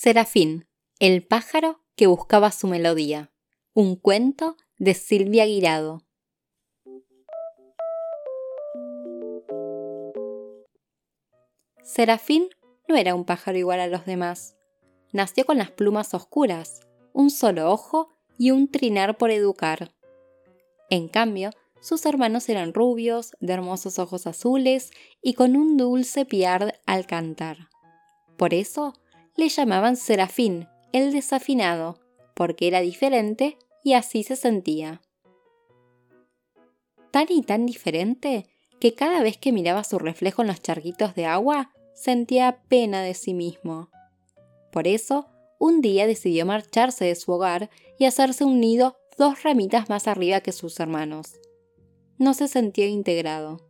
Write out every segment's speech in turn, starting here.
Serafín, el pájaro que buscaba su melodía. Un cuento de Silvia Guirado. Serafín no era un pájaro igual a los demás. Nació con las plumas oscuras, un solo ojo y un trinar por educar. En cambio, sus hermanos eran rubios, de hermosos ojos azules y con un dulce piar al cantar. Por eso le llamaban Serafín, el desafinado, porque era diferente y así se sentía. Tan y tan diferente que cada vez que miraba su reflejo en los charquitos de agua sentía pena de sí mismo. Por eso, un día decidió marcharse de su hogar y hacerse un nido dos ramitas más arriba que sus hermanos. No se sentía integrado.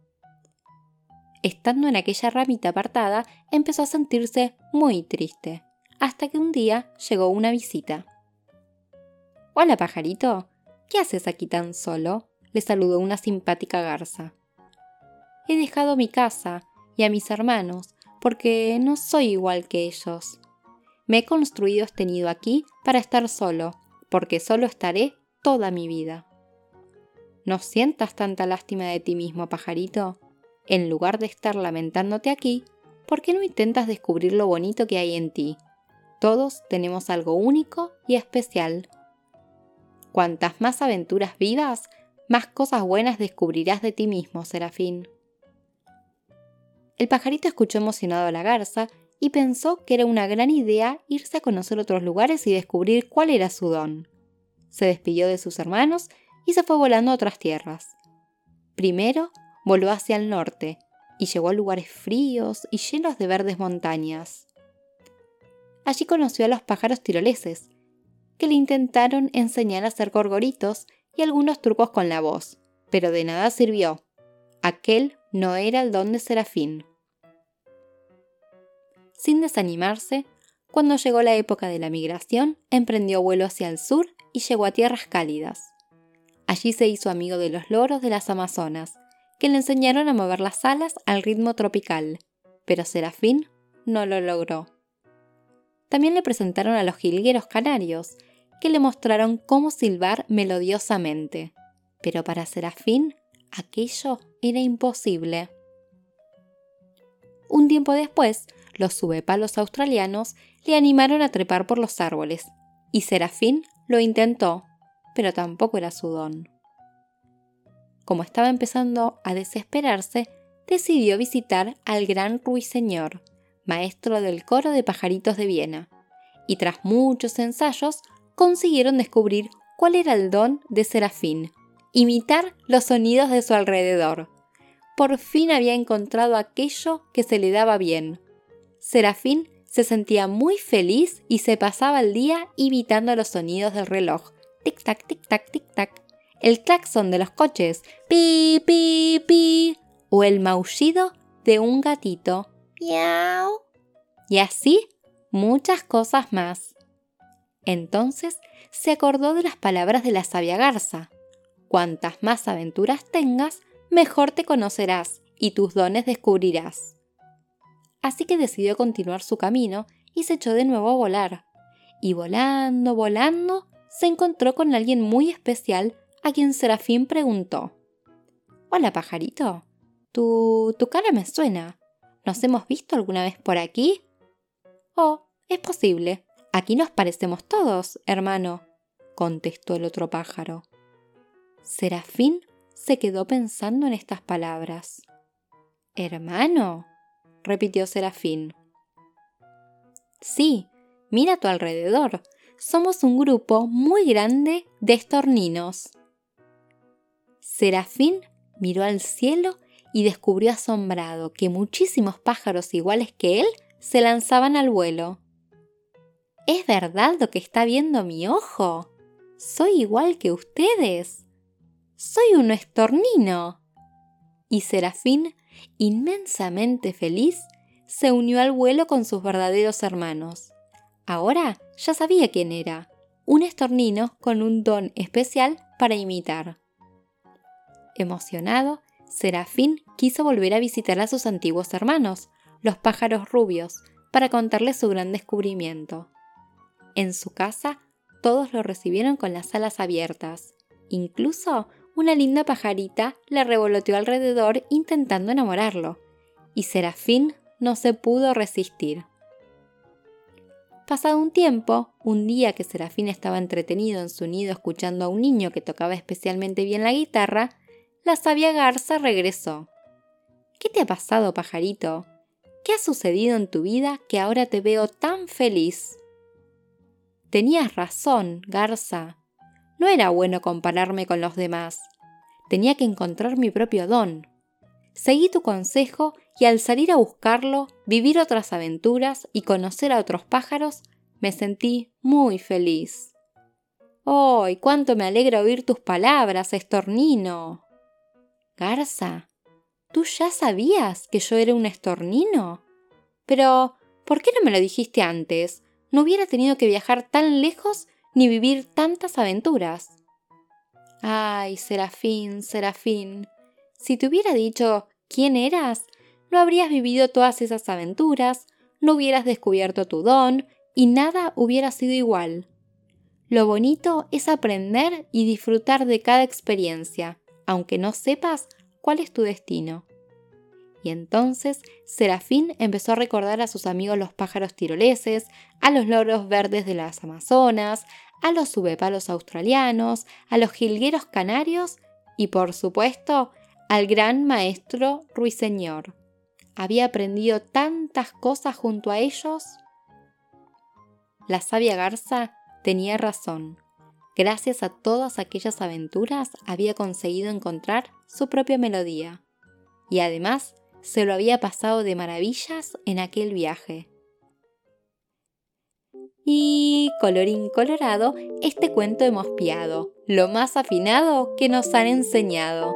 Estando en aquella ramita apartada, empezó a sentirse muy triste, hasta que un día llegó una visita. Hola, pajarito. ¿Qué haces aquí tan solo? le saludó una simpática garza. He dejado mi casa y a mis hermanos porque no soy igual que ellos. Me he construido este nido aquí para estar solo, porque solo estaré toda mi vida. No sientas tanta lástima de ti mismo, pajarito. En lugar de estar lamentándote aquí, ¿por qué no intentas descubrir lo bonito que hay en ti? Todos tenemos algo único y especial. Cuantas más aventuras vivas, más cosas buenas descubrirás de ti mismo, Serafín. El pajarito escuchó emocionado a la garza y pensó que era una gran idea irse a conocer otros lugares y descubrir cuál era su don. Se despidió de sus hermanos y se fue volando a otras tierras. Primero voló hacia el norte y llegó a lugares fríos y llenos de verdes montañas. Allí conoció a los pájaros tiroleses, que le intentaron enseñar a hacer gorgoritos y algunos trucos con la voz, pero de nada sirvió. Aquel no era el don de Serafín sin desanimarse, cuando llegó la época de la migración, emprendió vuelo hacia el sur y llegó a tierras cálidas. Allí se hizo amigo de los loros de las Amazonas, que le enseñaron a mover las alas al ritmo tropical, pero Serafín no lo logró. También le presentaron a los jilgueros canarios, que le mostraron cómo silbar melodiosamente, pero para Serafín aquello era imposible. Un tiempo después, los subepalos australianos le animaron a trepar por los árboles, y Serafín lo intentó, pero tampoco era su don. Como estaba empezando a desesperarse, decidió visitar al gran ruiseñor, maestro del coro de pajaritos de Viena, y tras muchos ensayos consiguieron descubrir cuál era el don de Serafín, imitar los sonidos de su alrededor. Por fin había encontrado aquello que se le daba bien, Serafín se sentía muy feliz y se pasaba el día imitando los sonidos del reloj. Tic-tac, tic-tac, tic-tac. El claxon de los coches. Pi, pi, pi. O el maullido de un gatito. Miau. Y así muchas cosas más. Entonces se acordó de las palabras de la sabia garza. Cuantas más aventuras tengas, mejor te conocerás y tus dones descubrirás así que decidió continuar su camino y se echó de nuevo a volar. Y volando, volando, se encontró con alguien muy especial a quien Serafín preguntó. Hola, pajarito. Tu, tu cara me suena. ¿Nos hemos visto alguna vez por aquí? Oh, es posible. Aquí nos parecemos todos, hermano, contestó el otro pájaro. Serafín se quedó pensando en estas palabras. ¿Hermano? repitió Serafín. Sí, mira a tu alrededor. Somos un grupo muy grande de estorninos. Serafín miró al cielo y descubrió asombrado que muchísimos pájaros iguales que él se lanzaban al vuelo. ¿Es verdad lo que está viendo mi ojo? Soy igual que ustedes. Soy un estornino. Y Serafín inmensamente feliz, se unió al vuelo con sus verdaderos hermanos. Ahora ya sabía quién era, un estornino con un don especial para imitar. Emocionado, Serafín quiso volver a visitar a sus antiguos hermanos, los pájaros rubios, para contarles su gran descubrimiento. En su casa, todos lo recibieron con las alas abiertas. Incluso una linda pajarita le revoloteó alrededor intentando enamorarlo, y Serafín no se pudo resistir. Pasado un tiempo, un día que Serafín estaba entretenido en su nido escuchando a un niño que tocaba especialmente bien la guitarra, la sabia garza regresó. ¿Qué te ha pasado, pajarito? ¿Qué ha sucedido en tu vida que ahora te veo tan feliz? Tenías razón, garza. No era bueno compararme con los demás. Tenía que encontrar mi propio don. Seguí tu consejo y al salir a buscarlo, vivir otras aventuras y conocer a otros pájaros, me sentí muy feliz. ¡Ay, cuánto me alegra oír tus palabras, estornino! Garza, ¿tú ya sabías que yo era un estornino? Pero, ¿por qué no me lo dijiste antes? No hubiera tenido que viajar tan lejos ni vivir tantas aventuras. Ay, Serafín, Serafín, si te hubiera dicho quién eras, no habrías vivido todas esas aventuras, no hubieras descubierto tu don y nada hubiera sido igual. Lo bonito es aprender y disfrutar de cada experiencia, aunque no sepas cuál es tu destino. Y entonces Serafín empezó a recordar a sus amigos los pájaros tiroleses, a los loros verdes de las Amazonas, a los subepalos australianos, a los jilgueros canarios y, por supuesto, al gran maestro ruiseñor. Había aprendido tantas cosas junto a ellos. La sabia garza tenía razón. Gracias a todas aquellas aventuras había conseguido encontrar su propia melodía. Y además se lo había pasado de maravillas en aquel viaje. Y colorín colorado, este cuento hemos piado, lo más afinado que nos han enseñado.